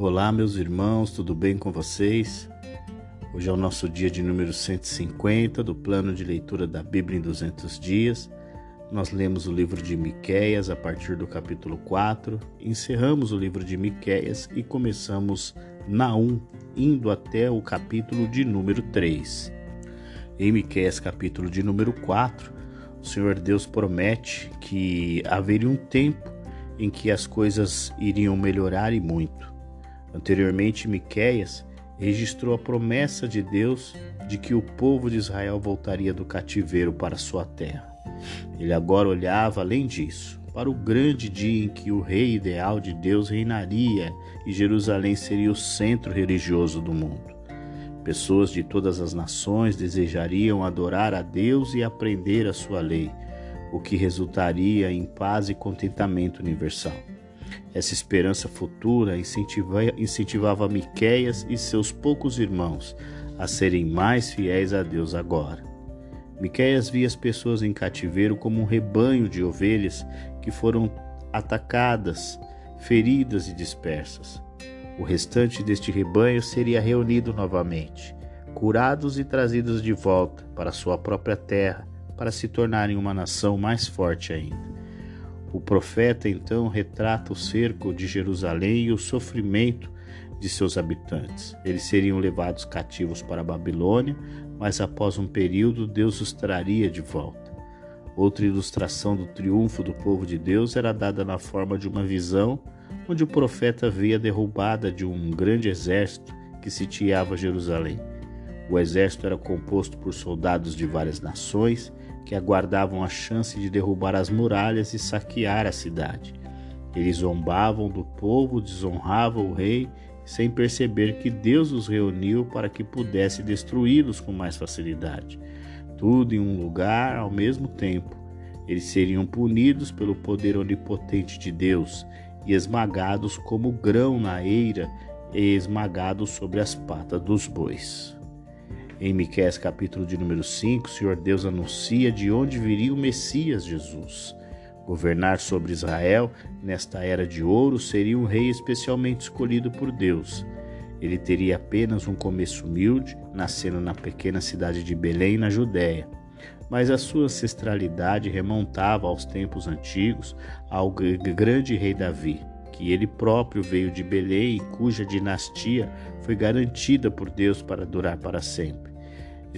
Olá, meus irmãos, tudo bem com vocês? Hoje é o nosso dia de número 150 do plano de leitura da Bíblia em 200 dias. Nós lemos o livro de Miqueias a partir do capítulo 4, encerramos o livro de Miqueias e começamos Naum, indo até o capítulo de número 3. Em Miqueias capítulo de número 4, o Senhor Deus promete que haveria um tempo em que as coisas iriam melhorar e muito. Anteriormente, Miqueias registrou a promessa de Deus de que o povo de Israel voltaria do cativeiro para sua terra. Ele agora olhava além disso, para o grande dia em que o rei ideal de Deus reinaria e Jerusalém seria o centro religioso do mundo. Pessoas de todas as nações desejariam adorar a Deus e aprender a sua lei, o que resultaria em paz e contentamento universal. Essa esperança futura incentivava Miqueias e seus poucos irmãos a serem mais fiéis a Deus agora. Miqueias via as pessoas em cativeiro como um rebanho de ovelhas que foram atacadas, feridas e dispersas. O restante deste rebanho seria reunido novamente, curados e trazidos de volta para sua própria terra, para se tornarem uma nação mais forte ainda. O profeta então retrata o cerco de Jerusalém e o sofrimento de seus habitantes. Eles seriam levados cativos para a Babilônia, mas após um período Deus os traria de volta. Outra ilustração do triunfo do povo de Deus era dada na forma de uma visão onde o profeta via a derrubada de um grande exército que sitiava Jerusalém. O exército era composto por soldados de várias nações que aguardavam a chance de derrubar as muralhas e saquear a cidade. Eles zombavam do povo, desonravam o rei, sem perceber que Deus os reuniu para que pudesse destruí-los com mais facilidade. Tudo em um lugar ao mesmo tempo. Eles seriam punidos pelo poder onipotente de Deus e esmagados como grão na eira e esmagados sobre as patas dos bois. Em Miqueias capítulo de número 5, o Senhor Deus anuncia de onde viria o Messias Jesus. Governar sobre Israel nesta era de ouro seria um rei especialmente escolhido por Deus. Ele teria apenas um começo humilde, nascendo na pequena cidade de Belém, na Judéia. Mas a sua ancestralidade remontava aos tempos antigos ao grande rei Davi, que ele próprio veio de Belém e cuja dinastia foi garantida por Deus para durar para sempre.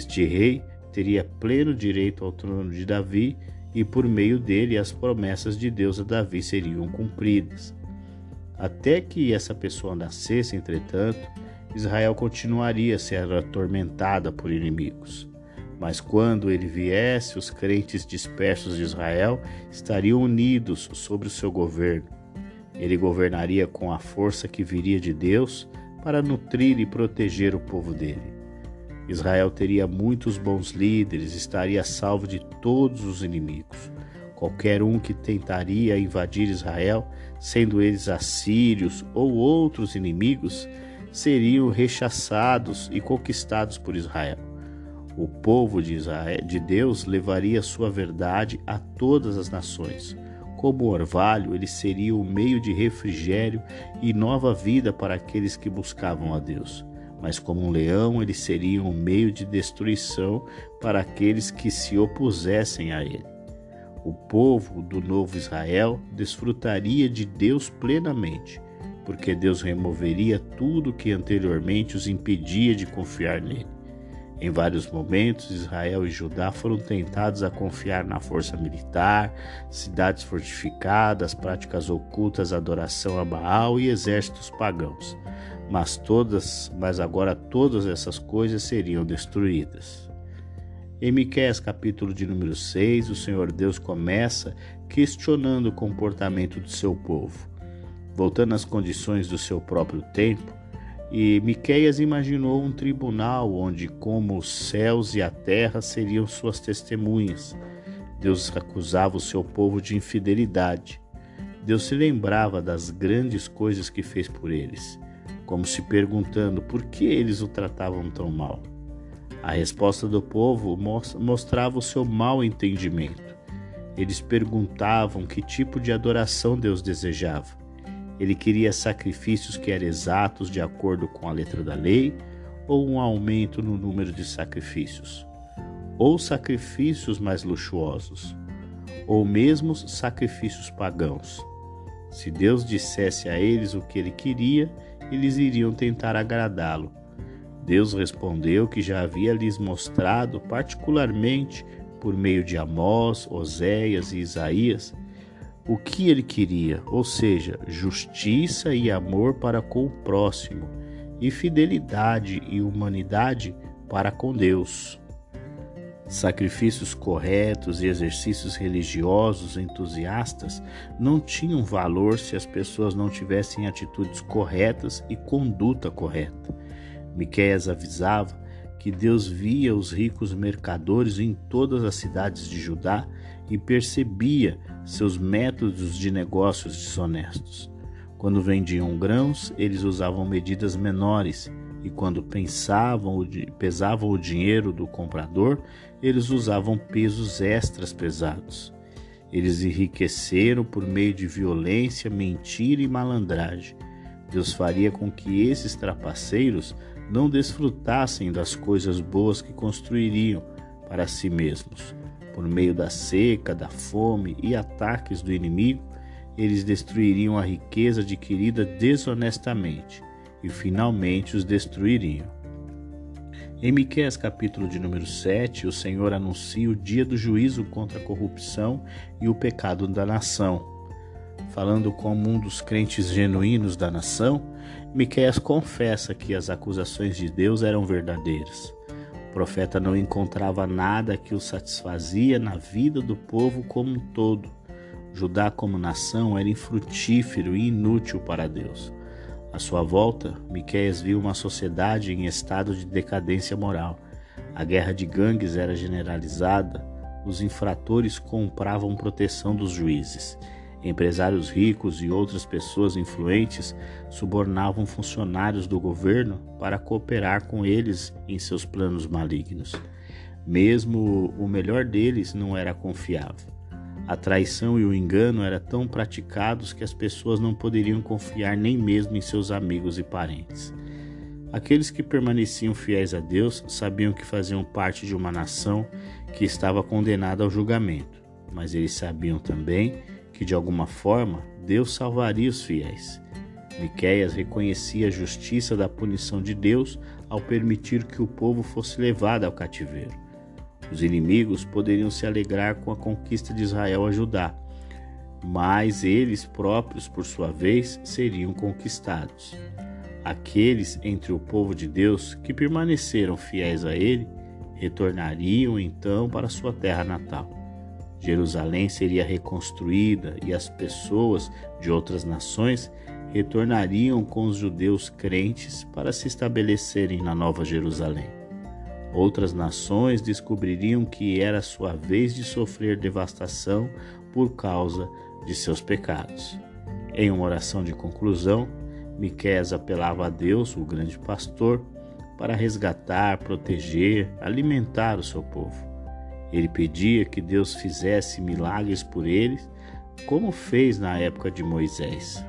Este rei teria pleno direito ao trono de Davi e por meio dele as promessas de Deus a Davi seriam cumpridas. Até que essa pessoa nascesse, entretanto, Israel continuaria a ser atormentada por inimigos. Mas quando ele viesse, os crentes dispersos de Israel estariam unidos sobre o seu governo ele governaria com a força que viria de Deus para nutrir e proteger o povo dele. Israel teria muitos bons líderes, estaria salvo de todos os inimigos. Qualquer um que tentaria invadir Israel, sendo eles assírios ou outros inimigos, seriam rechaçados e conquistados por Israel. O povo de, Israel, de Deus levaria sua verdade a todas as nações. Como orvalho, ele seria o meio de refrigério e nova vida para aqueles que buscavam a Deus. Mas como um leão, ele seria um meio de destruição para aqueles que se opusessem a ele. O povo do novo Israel desfrutaria de Deus plenamente, porque Deus removeria tudo que anteriormente os impedia de confiar nele. Em vários momentos, Israel e Judá foram tentados a confiar na força militar, cidades fortificadas, práticas ocultas, adoração a Baal e exércitos pagãos. Mas todas, mas agora todas essas coisas seriam destruídas. Em Miqueias capítulo de número 6, o Senhor Deus começa questionando o comportamento do seu povo. Voltando às condições do seu próprio tempo, e Miqueias imaginou um tribunal onde, como os céus e a terra seriam suas testemunhas, Deus acusava o seu povo de infidelidade. Deus se lembrava das grandes coisas que fez por eles, como se perguntando por que eles o tratavam tão mal. A resposta do povo mostrava o seu mau entendimento. Eles perguntavam que tipo de adoração Deus desejava Ele queria sacrifícios que eram exatos de acordo com a letra da lei ou um aumento no número de sacrifícios, ou sacrifícios mais luxuosos, ou mesmo sacrifícios pagãos. Se Deus dissesse a eles o que ele queria, eles iriam tentar agradá-lo. Deus respondeu que já havia lhes mostrado, particularmente por meio de Amós, Oséias e Isaías, o que ele queria, ou seja, justiça e amor para com o próximo, e fidelidade e humanidade para com Deus. Sacrifícios corretos e exercícios religiosos entusiastas não tinham valor se as pessoas não tivessem atitudes corretas e conduta correta. Miqueias avisava que Deus via os ricos mercadores em todas as cidades de Judá e percebia seus métodos de negócios desonestos. Quando vendiam grãos, eles usavam medidas menores e quando pensavam, pesavam o dinheiro do comprador, eles usavam pesos extras pesados. Eles enriqueceram por meio de violência, mentira e malandragem. Deus faria com que esses trapaceiros não desfrutassem das coisas boas que construiriam para si mesmos. Por meio da seca, da fome e ataques do inimigo, eles destruiriam a riqueza adquirida desonestamente e finalmente os destruiriam. Em Miqueias capítulo de número 7, o Senhor anuncia o dia do juízo contra a corrupção e o pecado da nação. Falando como um dos crentes genuínos da nação, Miqueias confessa que as acusações de Deus eram verdadeiras. O profeta não encontrava nada que o satisfazia na vida do povo como um todo. Judá como nação era infrutífero e inútil para Deus. À sua volta, Miqueias viu uma sociedade em estado de decadência moral. A guerra de gangues era generalizada, os infratores compravam proteção dos juízes. Empresários ricos e outras pessoas influentes subornavam funcionários do governo para cooperar com eles em seus planos malignos. Mesmo o melhor deles não era confiável. A traição e o engano eram tão praticados que as pessoas não poderiam confiar nem mesmo em seus amigos e parentes. Aqueles que permaneciam fiéis a Deus sabiam que faziam parte de uma nação que estava condenada ao julgamento, mas eles sabiam também que de alguma forma Deus salvaria os fiéis. Miqueias reconhecia a justiça da punição de Deus ao permitir que o povo fosse levado ao cativeiro. Os inimigos poderiam se alegrar com a conquista de Israel a Judá, mas eles próprios, por sua vez, seriam conquistados. Aqueles entre o povo de Deus que permaneceram fiéis a ele retornariam então para sua terra natal. Jerusalém seria reconstruída e as pessoas de outras nações retornariam com os judeus crentes para se estabelecerem na Nova Jerusalém. Outras nações descobririam que era sua vez de sofrer devastação por causa de seus pecados. Em uma oração de conclusão, Miqueias apelava a Deus, o grande pastor, para resgatar, proteger, alimentar o seu povo. Ele pedia que Deus fizesse milagres por eles, como fez na época de Moisés.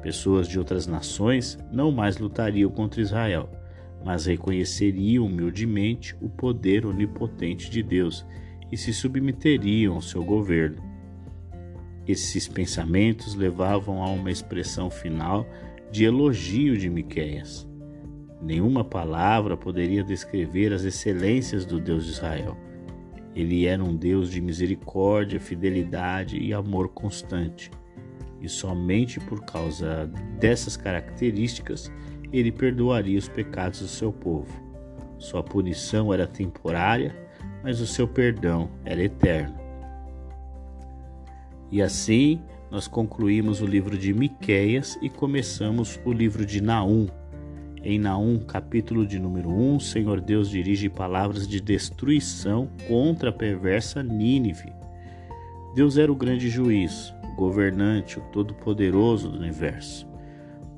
Pessoas de outras nações não mais lutariam contra Israel mas reconheceriam humildemente o poder onipotente de Deus e se submeteriam ao seu governo. Esses pensamentos levavam a uma expressão final de elogio de Miqueias. Nenhuma palavra poderia descrever as excelências do Deus de Israel. Ele era um Deus de misericórdia, fidelidade e amor constante. E somente por causa dessas características ele perdoaria os pecados do seu povo. Sua punição era temporária, mas o seu perdão era eterno. E assim nós concluímos o livro de Miqueias e começamos o livro de Naum. Em Naum, capítulo de número 1, o Senhor Deus dirige palavras de destruição contra a perversa Nínive. Deus era o grande juiz, o governante, o todo-poderoso do universo.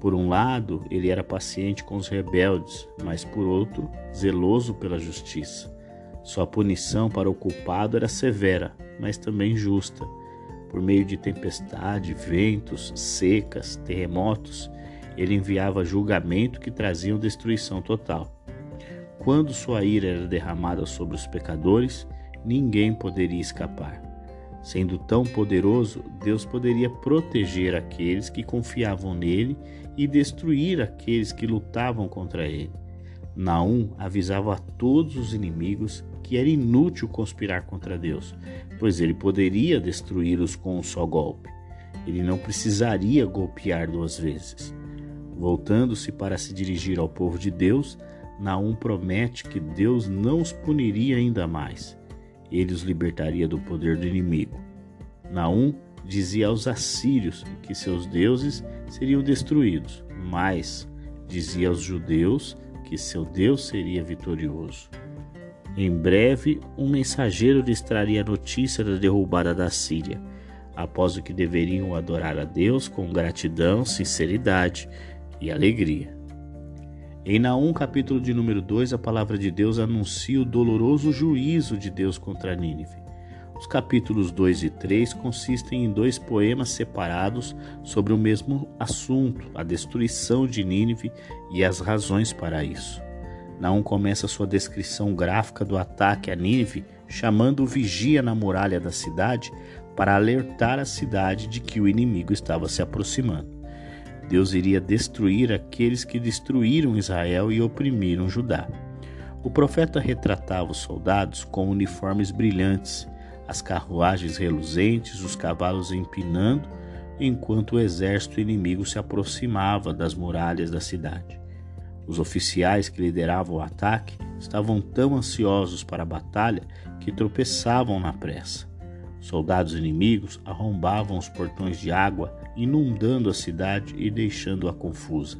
Por um lado, ele era paciente com os rebeldes, mas por outro, zeloso pela justiça. Sua punição para o culpado era severa, mas também justa. Por meio de tempestade, ventos, secas, terremotos, ele enviava julgamento que traziam destruição total. Quando sua ira era derramada sobre os pecadores, ninguém poderia escapar. Sendo tão poderoso, Deus poderia proteger aqueles que confiavam nele e destruir aqueles que lutavam contra ele. Naum avisava a todos os inimigos que era inútil conspirar contra Deus, pois ele poderia destruí-los com um só golpe. Ele não precisaria golpear duas vezes. Voltando-se para se dirigir ao povo de Deus, Naum promete que Deus não os puniria ainda mais. Ele os libertaria do poder do inimigo. Naum dizia aos assírios que seus deuses seriam destruídos, mas dizia aos judeus que seu Deus seria vitorioso. Em breve, um mensageiro lhes traria a notícia da derrubada da Síria, após o que deveriam adorar a Deus com gratidão, sinceridade e alegria. Em Naum, capítulo de número 2, a palavra de Deus anuncia o doloroso juízo de Deus contra Nínive. Os capítulos 2 e 3 consistem em dois poemas separados sobre o mesmo assunto, a destruição de Nínive e as razões para isso. Naum começa sua descrição gráfica do ataque a Nínive, chamando o vigia na muralha da cidade para alertar a cidade de que o inimigo estava se aproximando. Deus iria destruir aqueles que destruíram Israel e oprimiram Judá. O profeta retratava os soldados com uniformes brilhantes, as carruagens reluzentes, os cavalos empinando, enquanto o exército inimigo se aproximava das muralhas da cidade. Os oficiais que lideravam o ataque estavam tão ansiosos para a batalha que tropeçavam na pressa. Soldados inimigos arrombavam os portões de água inundando a cidade e deixando-a confusa.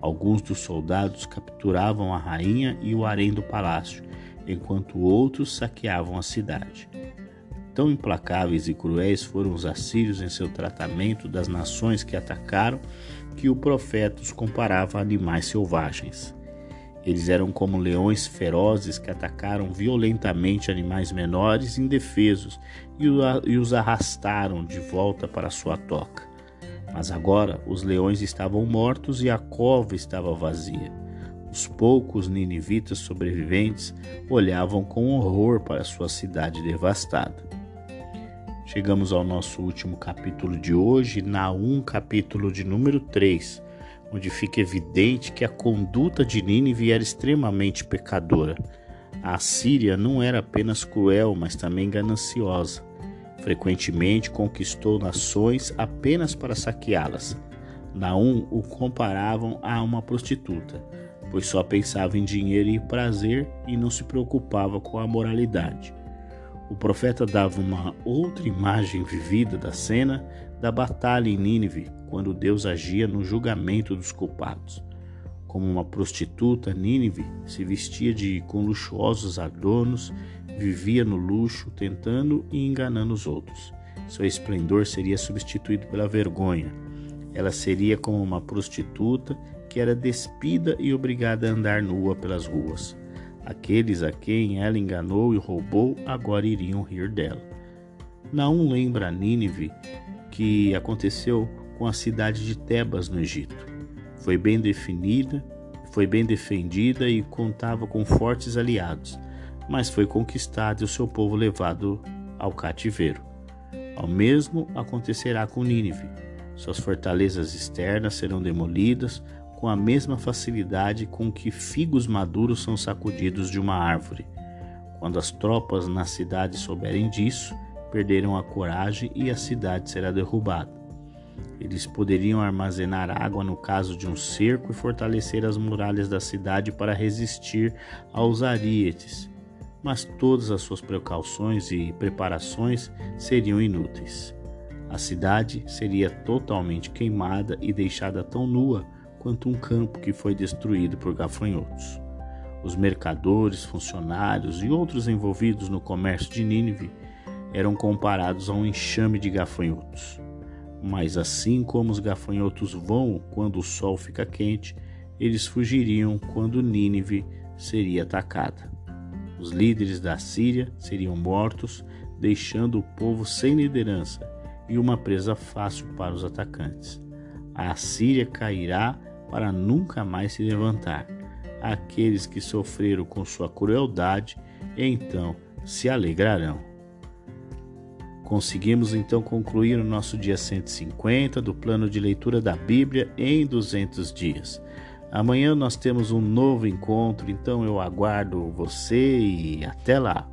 Alguns dos soldados capturavam a rainha e o harém do palácio, enquanto outros saqueavam a cidade. Tão implacáveis e cruéis foram os assírios em seu tratamento das nações que atacaram, que o profeta os comparava a animais selvagens. Eles eram como leões ferozes que atacaram violentamente animais menores indefesos e os arrastaram de volta para sua toca. Mas agora os leões estavam mortos e a cova estava vazia. Os poucos ninivitas sobreviventes olhavam com horror para sua cidade devastada. Chegamos ao nosso último capítulo de hoje, Naum, capítulo de número 3, onde fica evidente que a conduta de Nínive era extremamente pecadora. A Síria não era apenas cruel, mas também gananciosa. Frequentemente conquistou nações apenas para saqueá-las. Naum o comparavam a uma prostituta, pois só pensava em dinheiro e prazer e não se preocupava com a moralidade. O profeta dava uma outra imagem vivida da cena da batalha em Nínive, quando Deus agia no julgamento dos culpados. Como uma prostituta, Nínive se vestia de com luxuosos adornos vivia no luxo, tentando e enganando os outros. Seu esplendor seria substituído pela vergonha. Ela seria como uma prostituta que era despida e obrigada a andar nua pelas ruas. Aqueles a quem ela enganou e roubou agora iriam rir dela. Naum lembra a Nínive que aconteceu com a cidade de Tebas no Egito. Foi bem definida, foi bem defendida e contava com fortes aliados mas foi conquistado e o seu povo levado ao cativeiro. Ao mesmo acontecerá com Nínive. Suas fortalezas externas serão demolidas com a mesma facilidade com que figos maduros são sacudidos de uma árvore. Quando as tropas na cidade souberem disso, perderão a coragem e a cidade será derrubada. Eles poderiam armazenar água no caso de um cerco e fortalecer as muralhas da cidade para resistir aos arietes, mas todas as suas precauções e preparações seriam inúteis. A cidade seria totalmente queimada e deixada tão nua quanto um campo que foi destruído por gafanhotos. Os mercadores, funcionários e outros envolvidos no comércio de Nínive eram comparados a um enxame de gafanhotos. Mas assim como os gafanhotos vão quando o sol fica quente, eles fugiriam quando Nínive seria atacada. Os líderes da Síria seriam mortos, deixando o povo sem liderança, e uma presa fácil para os atacantes. A Síria cairá para nunca mais se levantar. Aqueles que sofreram com sua crueldade, então se alegrarão. Conseguimos então concluir o nosso dia 150 do plano de leitura da Bíblia em 200 dias. Amanhã nós temos um novo encontro, então eu aguardo você e até lá.